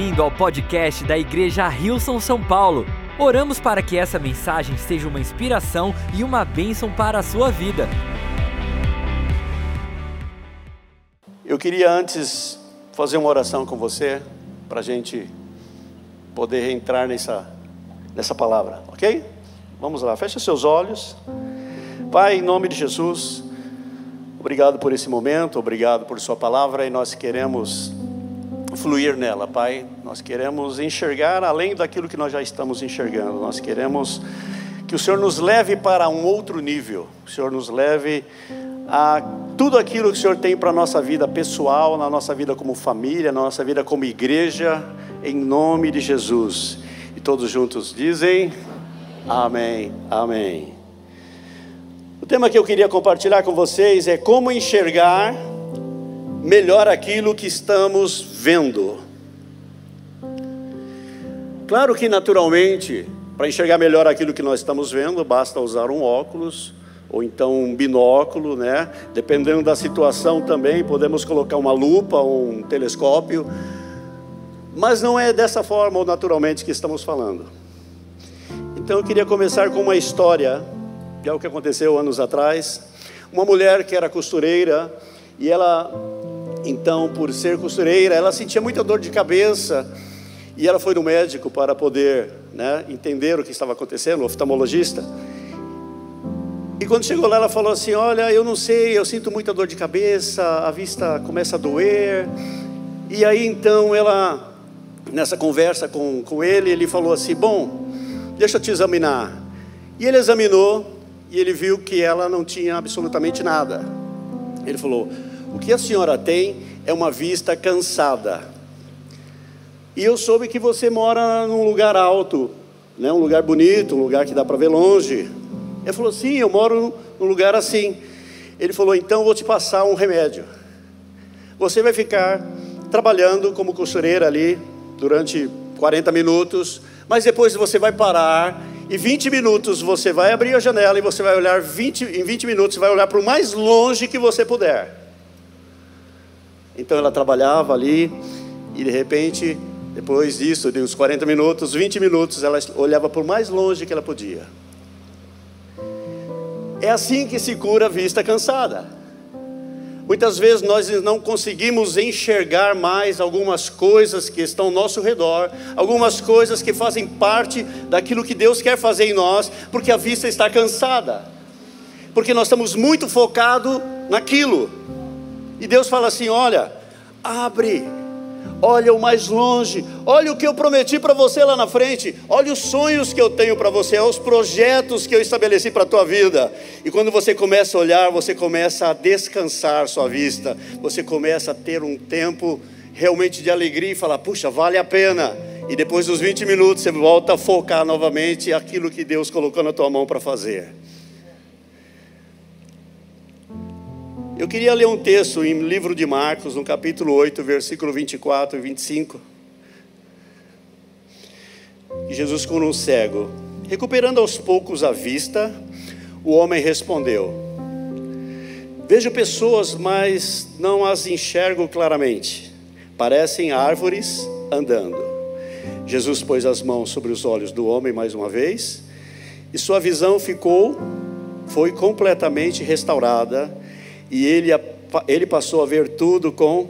bem-vindo ao podcast da Igreja Rilson São Paulo. Oramos para que essa mensagem seja uma inspiração e uma bênção para a sua vida. Eu queria antes fazer uma oração com você, para a gente poder entrar nessa, nessa palavra, ok? Vamos lá, feche seus olhos. Pai, em nome de Jesus, obrigado por esse momento, obrigado por Sua palavra e nós queremos fluir nela, Pai. Nós queremos enxergar além daquilo que nós já estamos enxergando. Nós queremos que o Senhor nos leve para um outro nível. O Senhor nos leve a tudo aquilo que o Senhor tem para a nossa vida pessoal, na nossa vida como família, na nossa vida como igreja, em nome de Jesus. E todos juntos dizem: Amém, Amém. O tema que eu queria compartilhar com vocês é como enxergar melhor aquilo que estamos vendo. Claro que naturalmente, para enxergar melhor aquilo que nós estamos vendo, basta usar um óculos ou então um binóculo, né? Dependendo da situação também, podemos colocar uma lupa ou um telescópio. Mas não é dessa forma ou naturalmente que estamos falando. Então eu queria começar com uma história, que é o que aconteceu anos atrás. Uma mulher que era costureira e ela então, por ser costureira, ela sentia muita dor de cabeça e ela foi no médico para poder né, entender o que estava acontecendo, o oftalmologista. E quando chegou lá, ela falou assim: Olha, eu não sei, eu sinto muita dor de cabeça, a vista começa a doer. E aí então ela, nessa conversa com, com ele, ele falou assim: Bom, deixa eu te examinar. E ele examinou e ele viu que ela não tinha absolutamente nada. Ele falou: o que a senhora tem é uma vista cansada. E eu soube que você mora num lugar alto, né, um lugar bonito, um lugar que dá para ver longe. Ele falou: Sim, eu moro num lugar assim. Ele falou: Então vou te passar um remédio. Você vai ficar trabalhando como costureira ali durante 40 minutos, mas depois você vai parar e 20 minutos você vai abrir a janela e você vai olhar 20, em 20 minutos você vai olhar para o mais longe que você puder. Então ela trabalhava ali e de repente, depois disso, de uns 40 minutos, 20 minutos, ela olhava por mais longe que ela podia. É assim que se cura a vista cansada. Muitas vezes nós não conseguimos enxergar mais algumas coisas que estão ao nosso redor, algumas coisas que fazem parte daquilo que Deus quer fazer em nós, porque a vista está cansada, porque nós estamos muito focados naquilo. E Deus fala assim: olha, abre, olha o mais longe, olha o que eu prometi para você lá na frente, olha os sonhos que eu tenho para você, olha os projetos que eu estabeleci para a tua vida. E quando você começa a olhar, você começa a descansar sua vista, você começa a ter um tempo realmente de alegria e falar: puxa, vale a pena. E depois dos 20 minutos você volta a focar novamente aquilo que Deus colocou na tua mão para fazer. Eu queria ler um texto em livro de Marcos, no capítulo 8, versículo 24 e 25. E Jesus cura um cego. Recuperando aos poucos a vista, o homem respondeu: Vejo pessoas, mas não as enxergo claramente. Parecem árvores andando. Jesus pôs as mãos sobre os olhos do homem mais uma vez, e sua visão ficou, foi completamente restaurada e ele, ele passou a ver tudo com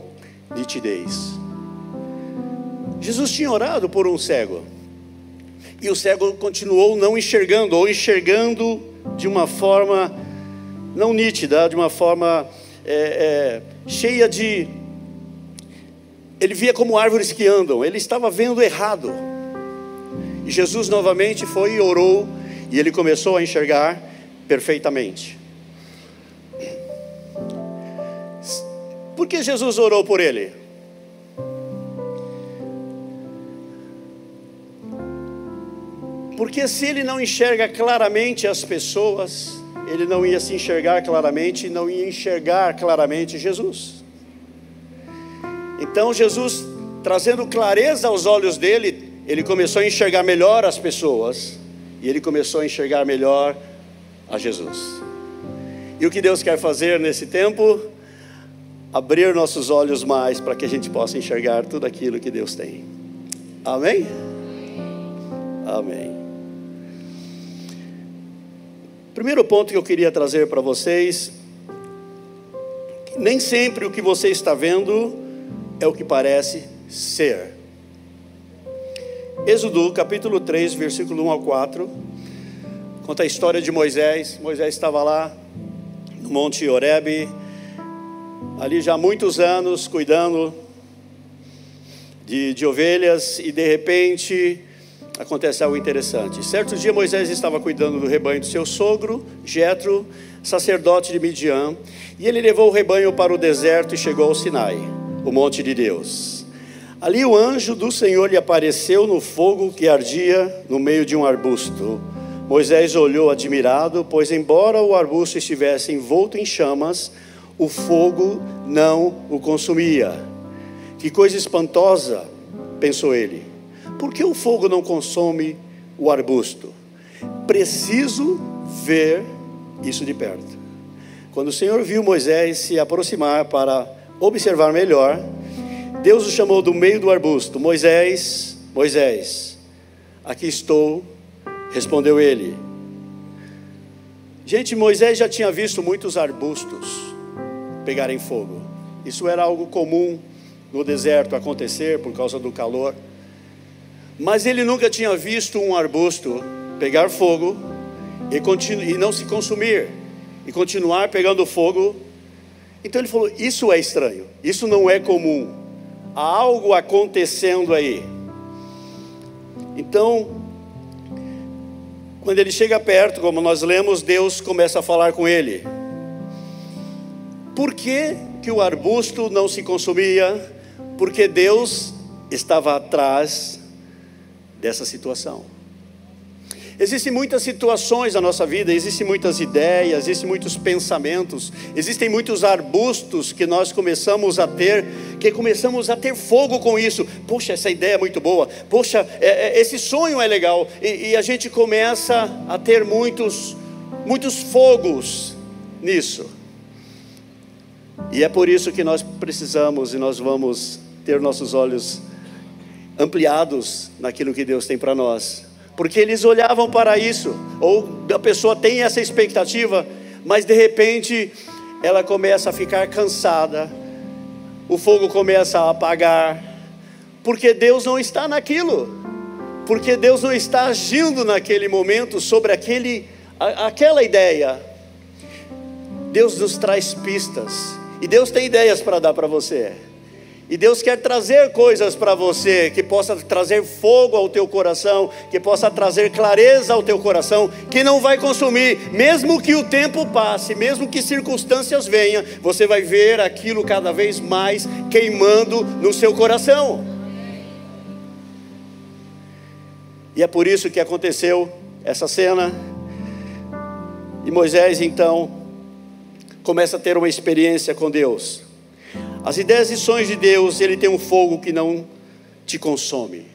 nitidez. Jesus tinha orado por um cego, e o cego continuou não enxergando, ou enxergando de uma forma não nítida, de uma forma é, é, cheia de. Ele via como árvores que andam, ele estava vendo errado. E Jesus novamente foi e orou, e ele começou a enxergar perfeitamente. Por que Jesus orou por ele? Porque se ele não enxerga claramente as pessoas, ele não ia se enxergar claramente, não ia enxergar claramente Jesus. Então Jesus, trazendo clareza aos olhos dele, ele começou a enxergar melhor as pessoas e ele começou a enxergar melhor a Jesus. E o que Deus quer fazer nesse tempo? Abrir nossos olhos mais para que a gente possa enxergar tudo aquilo que Deus tem. Amém? Amém. Primeiro ponto que eu queria trazer para vocês: nem sempre o que você está vendo é o que parece ser. Êxodo capítulo 3, versículo 1 ao 4, conta a história de Moisés. Moisés estava lá no Monte Horebe, ali já há muitos anos, cuidando de, de ovelhas, e de repente acontece algo interessante. Certo dia Moisés estava cuidando do rebanho do seu sogro, Jetro, sacerdote de Midian, e ele levou o rebanho para o deserto e chegou ao Sinai, o monte de Deus. Ali o anjo do Senhor lhe apareceu no fogo que ardia no meio de um arbusto. Moisés olhou admirado, pois embora o arbusto estivesse envolto em chamas, o fogo não o consumia. Que coisa espantosa, pensou ele. Por que o fogo não consome o arbusto? Preciso ver isso de perto. Quando o Senhor viu Moisés se aproximar para observar melhor, Deus o chamou do meio do arbusto: Moisés, Moisés, aqui estou, respondeu ele. Gente, Moisés já tinha visto muitos arbustos pegarem fogo. Isso era algo comum no deserto acontecer por causa do calor. Mas ele nunca tinha visto um arbusto pegar fogo e, e não se consumir, e continuar pegando fogo. Então ele falou: Isso é estranho, isso não é comum, há algo acontecendo aí. Então, quando ele chega perto, como nós lemos, Deus começa a falar com ele. Por que, que o arbusto não se consumia? Porque Deus estava atrás dessa situação. Existem muitas situações na nossa vida, existem muitas ideias, existem muitos pensamentos, existem muitos arbustos que nós começamos a ter, que começamos a ter fogo com isso. Poxa, essa ideia é muito boa. Poxa, é, é, esse sonho é legal. E, e a gente começa a ter muitos, muitos fogos nisso. E é por isso que nós precisamos e nós vamos ter nossos olhos ampliados naquilo que Deus tem para nós. Porque eles olhavam para isso, ou a pessoa tem essa expectativa, mas de repente ela começa a ficar cansada, o fogo começa a apagar, porque Deus não está naquilo, porque Deus não está agindo naquele momento sobre aquele, aquela ideia. Deus nos traz pistas, e Deus tem ideias para dar para você. E Deus quer trazer coisas para você que possa trazer fogo ao teu coração, que possa trazer clareza ao teu coração, que não vai consumir, mesmo que o tempo passe, mesmo que circunstâncias venham, você vai ver aquilo cada vez mais queimando no seu coração. E é por isso que aconteceu essa cena. E Moisés então começa a ter uma experiência com Deus. As ideias e sonhos de Deus, ele tem um fogo que não te consome.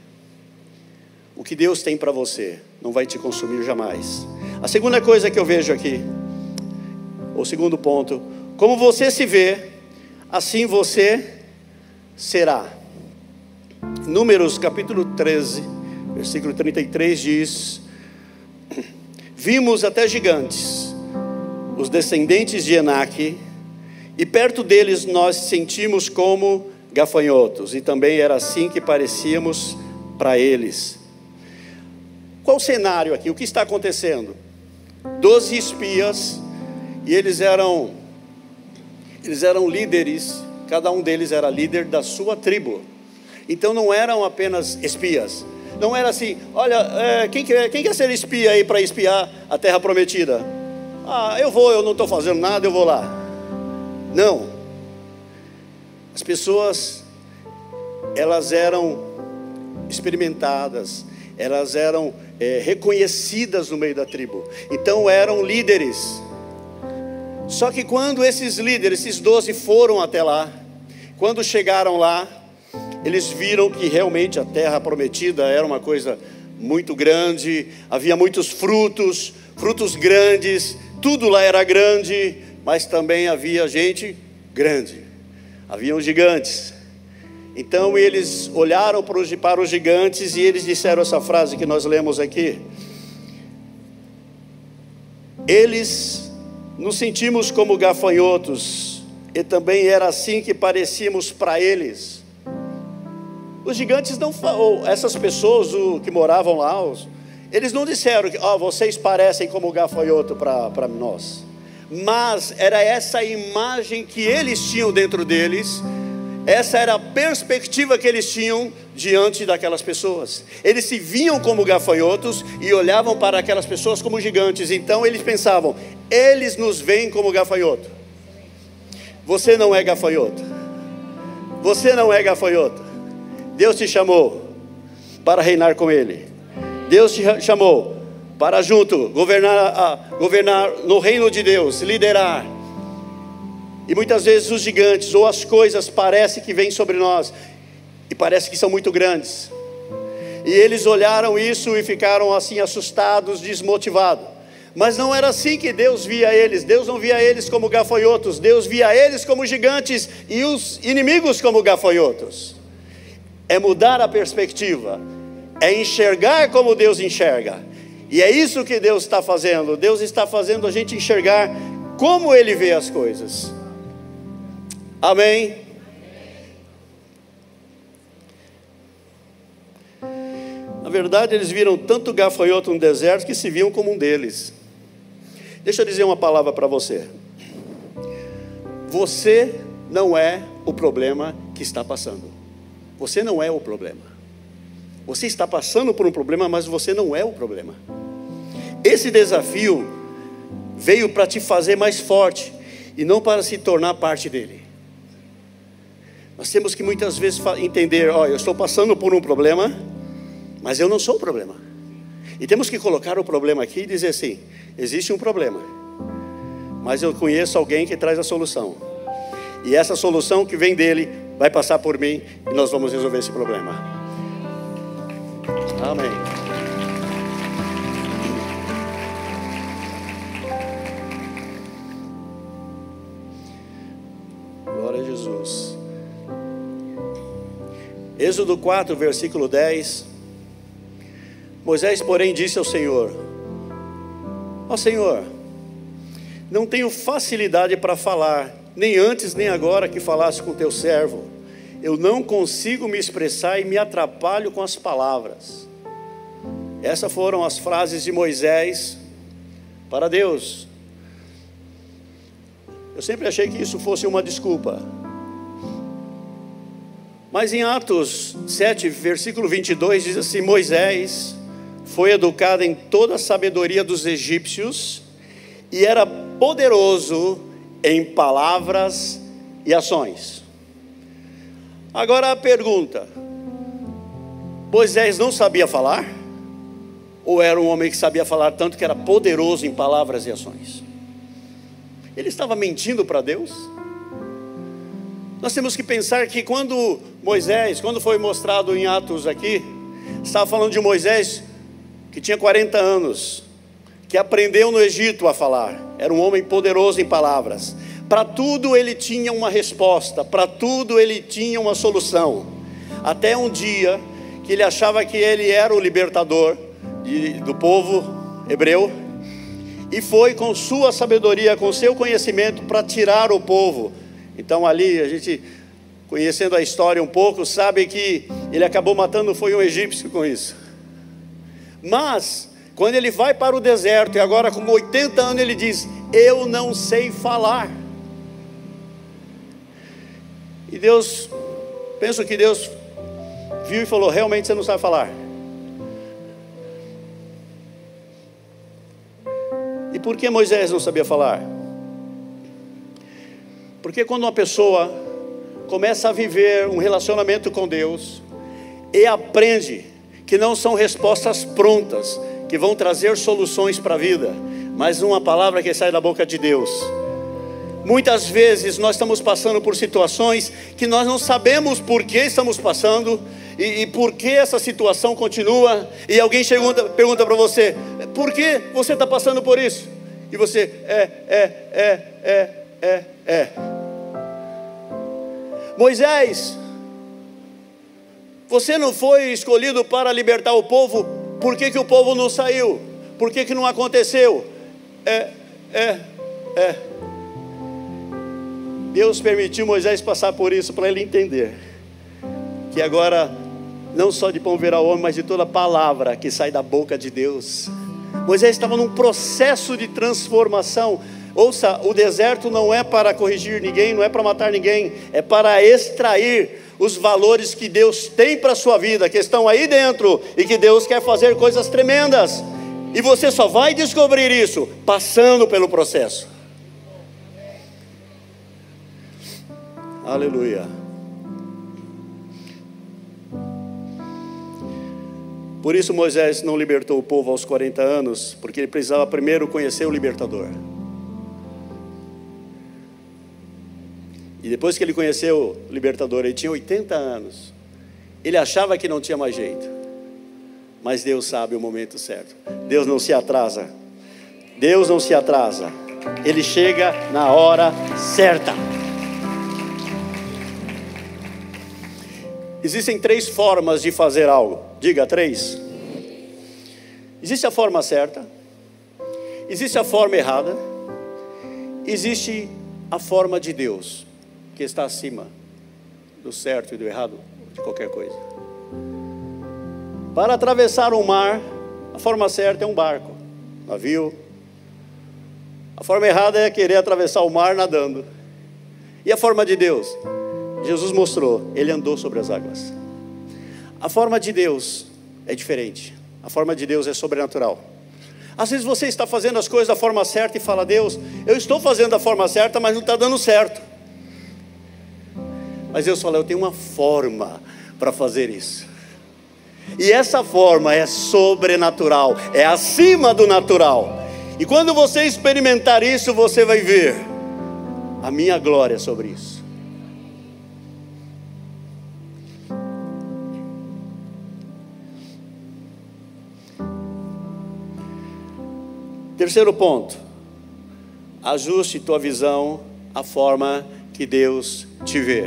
O que Deus tem para você não vai te consumir jamais. A segunda coisa que eu vejo aqui, o segundo ponto, como você se vê, assim você será. Números capítulo 13, versículo 33 diz: Vimos até gigantes, os descendentes de Enaque, e perto deles nós sentimos como gafanhotos, e também era assim que parecíamos para eles. Qual o cenário aqui? O que está acontecendo? Doze espias, e eles eram eles eram líderes, cada um deles era líder da sua tribo. Então não eram apenas espias. Não era assim, olha, é, quem, quer, quem quer ser espia aí para espiar a terra prometida? Ah, eu vou, eu não estou fazendo nada, eu vou lá. Não. As pessoas, elas eram experimentadas, elas eram é, reconhecidas no meio da tribo, então eram líderes. Só que quando esses líderes, esses doze, foram até lá, quando chegaram lá, eles viram que realmente a terra prometida era uma coisa muito grande, havia muitos frutos, frutos grandes, tudo lá era grande, mas também havia gente grande, haviam gigantes. Então eles olharam para os gigantes e eles disseram essa frase que nós lemos aqui. Eles nos sentimos como gafanhotos, e também era assim que parecíamos para eles. Os gigantes não, essas pessoas que moravam lá, eles não disseram que oh, vocês parecem como gafanhoto para nós. Mas era essa imagem que eles tinham dentro deles essa era a perspectiva que eles tinham diante daquelas pessoas. Eles se viam como gafanhotos e olhavam para aquelas pessoas como gigantes. Então eles pensavam: eles nos veem como gafanhoto. Você não é gafanhoto. Você não é gafanhoto. Deus te chamou para reinar com Ele. Deus te chamou para junto governar, governar no reino de Deus, liderar e muitas vezes os gigantes ou as coisas parecem que vêm sobre nós e parece que são muito grandes. E eles olharam isso e ficaram assim assustados, desmotivados. Mas não era assim que Deus via eles. Deus não via eles como gafanhotos, Deus via eles como gigantes e os inimigos como gafanhotos. É mudar a perspectiva, é enxergar como Deus enxerga. E é isso que Deus está fazendo. Deus está fazendo a gente enxergar como Ele vê as coisas. Amém? Na verdade, eles viram tanto gafanhoto no deserto que se viam como um deles. Deixa eu dizer uma palavra para você. Você não é o problema que está passando. Você não é o problema. Você está passando por um problema, mas você não é o problema. Esse desafio veio para te fazer mais forte e não para se tornar parte dele. Nós temos que muitas vezes entender: ó, eu estou passando por um problema, mas eu não sou o problema. E temos que colocar o problema aqui e dizer assim: existe um problema, mas eu conheço alguém que traz a solução. E essa solução que vem dele vai passar por mim e nós vamos resolver esse problema. Amém. Glória a Jesus. Êxodo 4, versículo 10. Moisés, porém, disse ao Senhor: Ó Senhor, não tenho facilidade para falar, nem antes nem agora que falasse com teu servo. Eu não consigo me expressar e me atrapalho com as palavras. Essas foram as frases de Moisés para Deus. Eu sempre achei que isso fosse uma desculpa. Mas em Atos 7, versículo 22, diz assim: Moisés foi educado em toda a sabedoria dos egípcios e era poderoso em palavras e ações. Agora a pergunta: Moisés não sabia falar? Ou era um homem que sabia falar tanto que era poderoso em palavras e ações? Ele estava mentindo para Deus? Nós temos que pensar que quando Moisés, quando foi mostrado em Atos aqui, estava falando de Moisés que tinha 40 anos, que aprendeu no Egito a falar, era um homem poderoso em palavras. Para tudo ele tinha uma resposta, para tudo ele tinha uma solução. Até um dia que ele achava que ele era o libertador de, do povo hebreu, e foi com sua sabedoria, com seu conhecimento, para tirar o povo então ali a gente, conhecendo a história um pouco, sabe que ele acabou matando foi um egípcio com isso. Mas quando ele vai para o deserto e agora com 80 anos ele diz: "Eu não sei falar". E Deus, penso que Deus viu e falou: "Realmente você não sabe falar". E por que Moisés não sabia falar? Porque quando uma pessoa começa a viver um relacionamento com Deus e aprende que não são respostas prontas que vão trazer soluções para a vida, mas uma palavra que sai da boca de Deus. Muitas vezes nós estamos passando por situações que nós não sabemos por que estamos passando e, e por que essa situação continua. E alguém pergunta, pergunta para você: por que você está passando por isso? E você, é, é, é, é, é, é. Moisés Você não foi escolhido para libertar o povo, por que, que o povo não saiu? Por que, que não aconteceu? É, é, é. Deus permitiu Moisés passar por isso para ele entender que agora não só de pão verá o homem, mas de toda palavra que sai da boca de Deus. Moisés estava num processo de transformação. Ouça, o deserto não é para corrigir ninguém, não é para matar ninguém, é para extrair os valores que Deus tem para a sua vida, que estão aí dentro e que Deus quer fazer coisas tremendas. E você só vai descobrir isso passando pelo processo. Aleluia. Por isso Moisés não libertou o povo aos 40 anos, porque ele precisava primeiro conhecer o libertador. E depois que ele conheceu o libertador, ele tinha 80 anos. Ele achava que não tinha mais jeito. Mas Deus sabe o momento certo. Deus não se atrasa. Deus não se atrasa. Ele chega na hora certa. Existem três formas de fazer algo. Diga três. Existe a forma certa, existe a forma errada, existe a forma de Deus, que está acima do certo e do errado, de qualquer coisa. Para atravessar o mar, a forma certa é um barco, navio. A forma errada é querer atravessar o mar nadando. E a forma de Deus? Jesus mostrou, ele andou sobre as águas. A forma de Deus é diferente. A forma de Deus é sobrenatural. Às vezes você está fazendo as coisas da forma certa e fala, Deus, eu estou fazendo da forma certa, mas não está dando certo. Mas Deus fala, eu tenho uma forma para fazer isso. E essa forma é sobrenatural, é acima do natural. E quando você experimentar isso, você vai ver a minha glória sobre isso. Terceiro ponto, ajuste tua visão à forma que Deus te vê.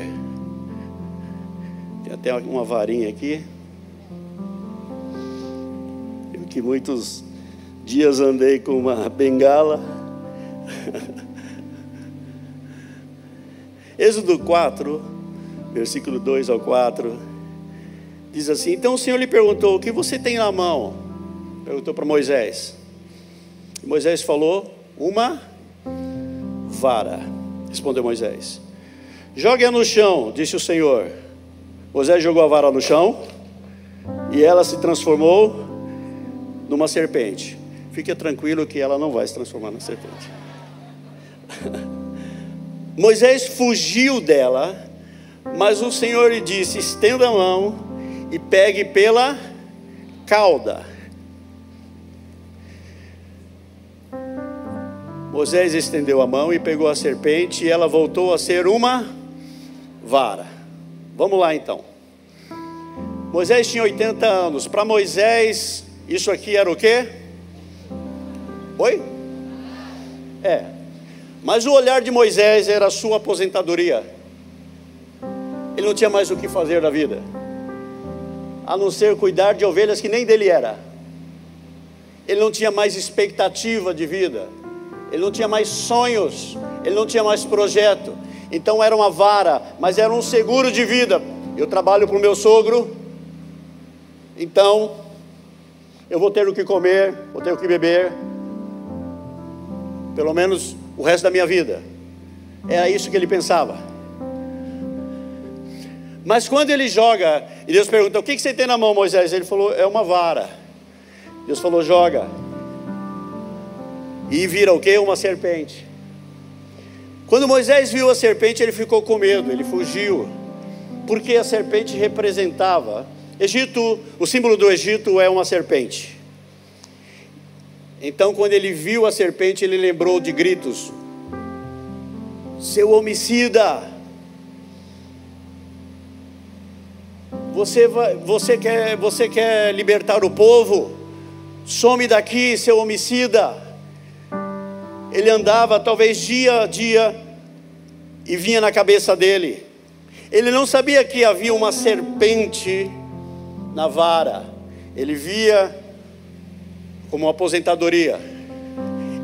Tem até uma varinha aqui. Eu que muitos dias andei com uma bengala. Êxodo 4, versículo 2 ao 4, diz assim: Então o Senhor lhe perguntou: O que você tem na mão? Perguntou para Moisés. Moisés falou: Uma vara. Respondeu Moisés. Jogue-a no chão, disse o Senhor. Moisés jogou a vara no chão e ela se transformou numa serpente. Fique tranquilo que ela não vai se transformar na serpente. Moisés fugiu dela, mas o Senhor lhe disse: estenda a mão e pegue pela cauda. Moisés estendeu a mão e pegou a serpente, e ela voltou a ser uma vara. Vamos lá então. Moisés tinha 80 anos. Para Moisés, isso aqui era o quê? Oi? É. Mas o olhar de Moisés era a sua aposentadoria. Ele não tinha mais o que fazer da vida, a não ser cuidar de ovelhas que nem dele era. Ele não tinha mais expectativa de vida ele não tinha mais sonhos, ele não tinha mais projeto. Então era uma vara, mas era um seguro de vida. Eu trabalho para o meu sogro, então eu vou ter o que comer, vou ter o que beber, pelo menos o resto da minha vida. Era isso que ele pensava. Mas quando ele joga, e Deus pergunta: O que você tem na mão, Moisés? Ele falou: É uma vara. Deus falou: Joga e vira o que? Uma serpente. Quando Moisés viu a serpente, ele ficou com medo, ele fugiu, porque a serpente representava. Egito, o símbolo do Egito é uma serpente. Então, quando ele viu a serpente, ele lembrou de gritos: Seu homicida! Você, vai, você, quer, você quer libertar o povo? Some daqui, seu homicida! Ele andava talvez dia a dia e vinha na cabeça dele. Ele não sabia que havia uma serpente na vara, ele via como aposentadoria.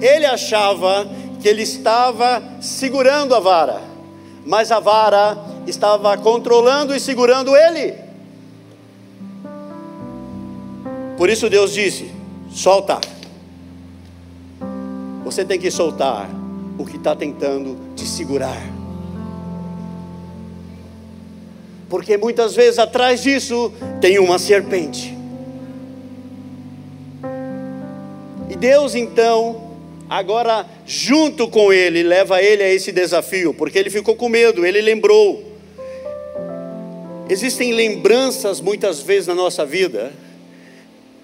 Ele achava que ele estava segurando a vara, mas a vara estava controlando e segurando ele. Por isso Deus disse: solta. Você tem que soltar o que está tentando te segurar. Porque muitas vezes atrás disso tem uma serpente. E Deus então, agora junto com ele, leva ele a esse desafio, porque ele ficou com medo, ele lembrou. Existem lembranças muitas vezes na nossa vida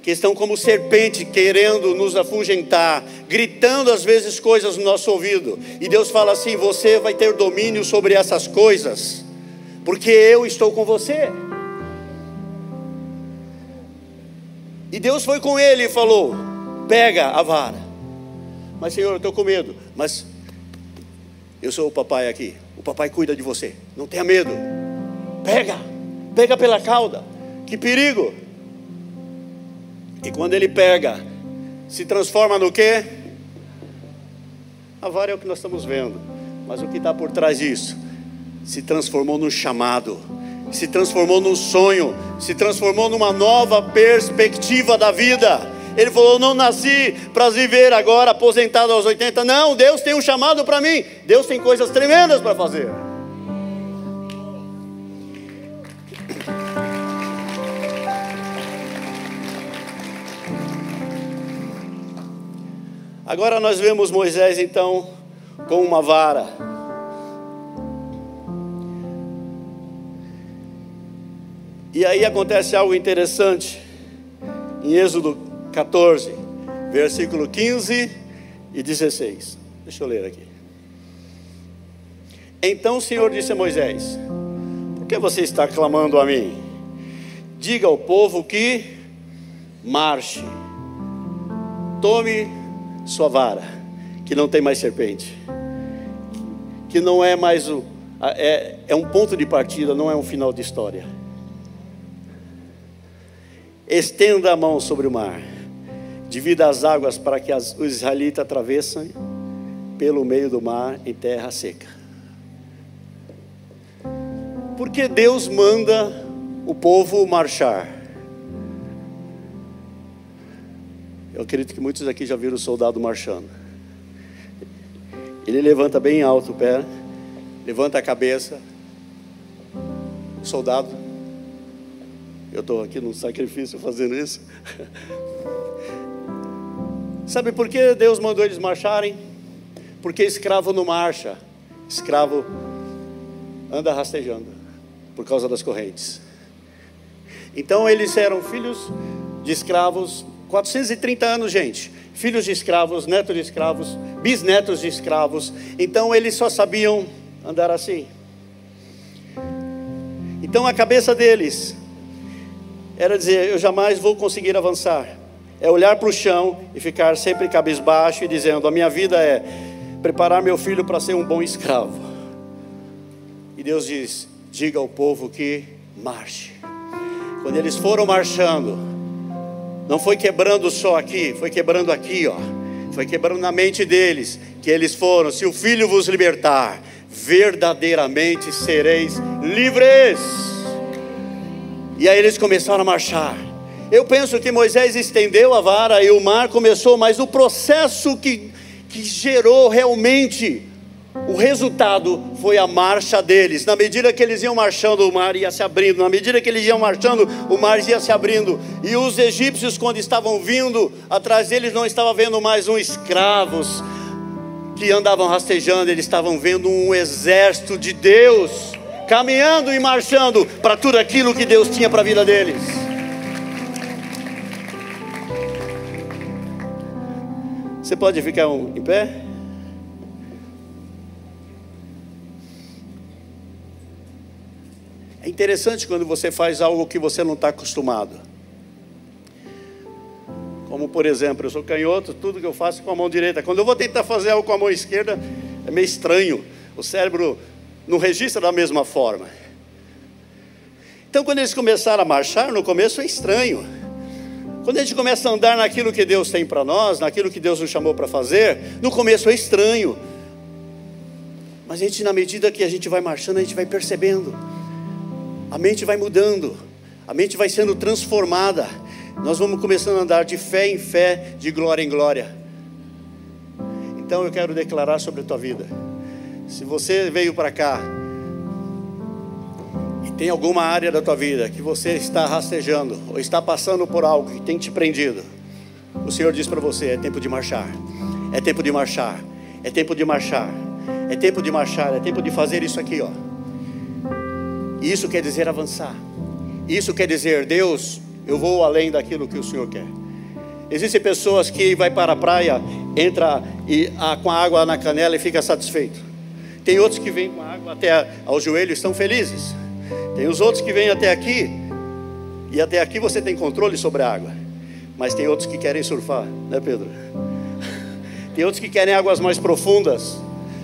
que estão como serpente querendo nos afugentar, gritando às vezes coisas no nosso ouvido. E Deus fala assim: você vai ter domínio sobre essas coisas, porque eu estou com você. E Deus foi com ele e falou: pega a vara. Mas Senhor, eu estou com medo. Mas eu sou o papai aqui. O papai cuida de você. Não tenha medo. Pega, pega pela cauda. Que perigo! E quando ele pega, se transforma no quê? A vara é o que nós estamos vendo, mas o que está por trás disso? Se transformou num chamado, se transformou num sonho, se transformou numa nova perspectiva da vida. Ele falou: Não nasci para viver agora aposentado aos 80. Não, Deus tem um chamado para mim. Deus tem coisas tremendas para fazer. Agora nós vemos Moisés então com uma vara. E aí acontece algo interessante em Êxodo 14, versículo 15 e 16. Deixa eu ler aqui. Então o Senhor disse a Moisés: Por que você está clamando a mim? Diga ao povo que marche, tome sua vara, que não tem mais serpente, que não é mais o. É, é um ponto de partida, não é um final de história. Estenda a mão sobre o mar, divida as águas para que as, os israelitas atravessem pelo meio do mar em terra seca. Porque Deus manda o povo marchar. Eu acredito que muitos aqui já viram o soldado marchando. Ele levanta bem alto o pé, levanta a cabeça. Soldado, eu estou aqui num sacrifício fazendo isso. Sabe por que Deus mandou eles marcharem? Porque escravo não marcha, escravo anda rastejando por causa das correntes. Então eles eram filhos de escravos 430 anos, gente. Filhos de escravos, netos de escravos, bisnetos de escravos. Então eles só sabiam andar assim. Então a cabeça deles era dizer: Eu jamais vou conseguir avançar. É olhar para o chão e ficar sempre cabisbaixo e dizendo: A minha vida é preparar meu filho para ser um bom escravo. E Deus diz: Diga ao povo que marche. Quando eles foram marchando, não foi quebrando só aqui, foi quebrando aqui, ó. Foi quebrando na mente deles, que eles foram, se o filho vos libertar, verdadeiramente sereis livres. E aí eles começaram a marchar. Eu penso que Moisés estendeu a vara e o mar começou, mas o processo que, que gerou realmente o resultado foi a marcha deles. Na medida que eles iam marchando, o mar ia se abrindo. Na medida que eles iam marchando, o mar ia se abrindo. E os egípcios, quando estavam vindo atrás deles, não estavam vendo mais um escravos que andavam rastejando, eles estavam vendo um exército de Deus caminhando e marchando para tudo aquilo que Deus tinha para a vida deles. Você pode ficar em pé? Interessante quando você faz algo que você não está acostumado. Como por exemplo, eu sou canhoto, tudo que eu faço com a mão direita. Quando eu vou tentar fazer algo com a mão esquerda, é meio estranho. O cérebro não registra da mesma forma. Então, quando eles começaram a marchar, no começo é estranho. Quando a gente começa a andar naquilo que Deus tem para nós, naquilo que Deus nos chamou para fazer, no começo é estranho. Mas a gente, na medida que a gente vai marchando, a gente vai percebendo. A mente vai mudando, a mente vai sendo transformada. Nós vamos começando a andar de fé em fé, de glória em glória. Então eu quero declarar sobre a tua vida. Se você veio para cá e tem alguma área da tua vida que você está rastejando ou está passando por algo que tem te prendido, o Senhor diz para você: é tempo de marchar, é tempo de marchar, é tempo de marchar, é tempo de marchar, é tempo de fazer isso aqui, ó. Isso quer dizer avançar. Isso quer dizer, Deus, eu vou além daquilo que o Senhor quer. Existem pessoas que vai para a praia, entra e, a, com a água na canela e fica satisfeito. Tem outros que vêm com a água até ao joelho e estão felizes. Tem os outros que vêm até aqui e até aqui você tem controle sobre a água. Mas tem outros que querem surfar, né, Pedro? Tem outros que querem águas mais profundas.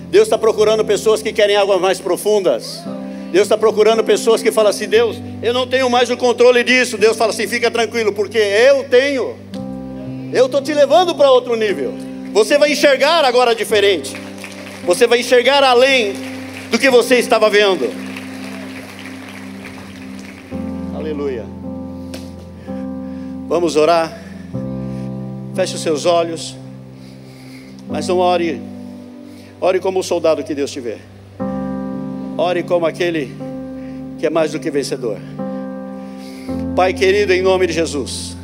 Deus está procurando pessoas que querem águas mais profundas. Deus está procurando pessoas que falam assim: Deus, eu não tenho mais o controle disso. Deus fala assim: fica tranquilo, porque eu tenho. Eu estou te levando para outro nível. Você vai enxergar agora diferente. Você vai enxergar além do que você estava vendo. Aleluia. Vamos orar. Feche os seus olhos. Mas não ore. Ore como o soldado que Deus te vê. Ore como aquele que é mais do que vencedor. Pai querido, em nome de Jesus,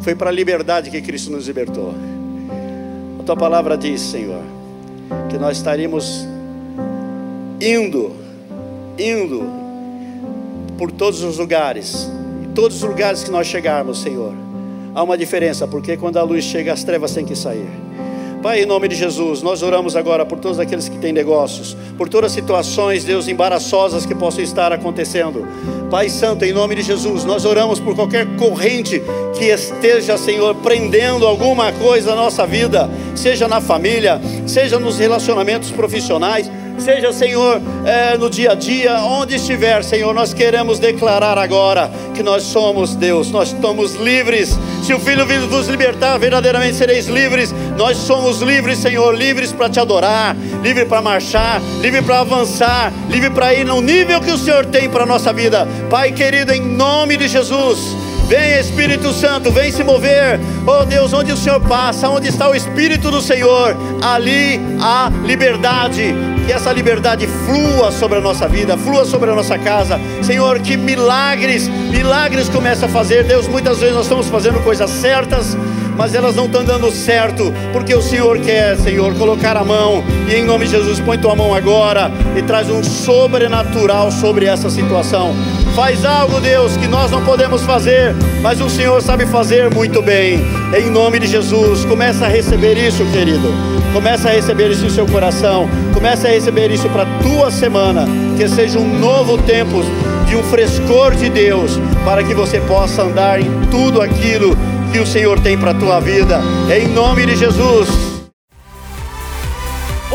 foi para a liberdade que Cristo nos libertou. A tua palavra diz, Senhor, que nós estaríamos indo, indo por todos os lugares, em todos os lugares que nós chegarmos, Senhor. Há uma diferença, porque quando a luz chega, as trevas têm que sair. Pai, em nome de Jesus, nós oramos agora por todos aqueles que têm negócios, por todas as situações, Deus, embaraçosas que possam estar acontecendo. Pai Santo, em nome de Jesus, nós oramos por qualquer corrente que esteja, Senhor, prendendo alguma coisa na nossa vida, seja na família, seja nos relacionamentos profissionais seja, Senhor, é, no dia a dia, onde estiver, Senhor, nós queremos declarar agora que nós somos Deus, nós estamos livres. Se o Filho vos libertar, verdadeiramente sereis livres. Nós somos livres, Senhor, livres para te adorar, livre para marchar, livre para avançar, livre para ir no nível que o Senhor tem para a nossa vida. Pai querido, em nome de Jesus. Vem Espírito Santo, vem se mover. Oh Deus, onde o Senhor passa, onde está o Espírito do Senhor, ali há liberdade. Que essa liberdade flua sobre a nossa vida, flua sobre a nossa casa. Senhor, que milagres, milagres começa a fazer. Deus, muitas vezes nós estamos fazendo coisas certas, mas elas não estão dando certo, porque o Senhor quer, Senhor, colocar a mão, e em nome de Jesus, põe tua mão agora e traz um sobrenatural sobre essa situação. Faz algo, Deus, que nós não podemos fazer, mas o Senhor sabe fazer muito bem. Em nome de Jesus, começa a receber isso, querido. Começa a receber isso em seu coração. Começa a receber isso para tua semana. Que seja um novo tempo de um frescor de Deus, para que você possa andar em tudo aquilo que o Senhor tem para a tua vida. Em nome de Jesus.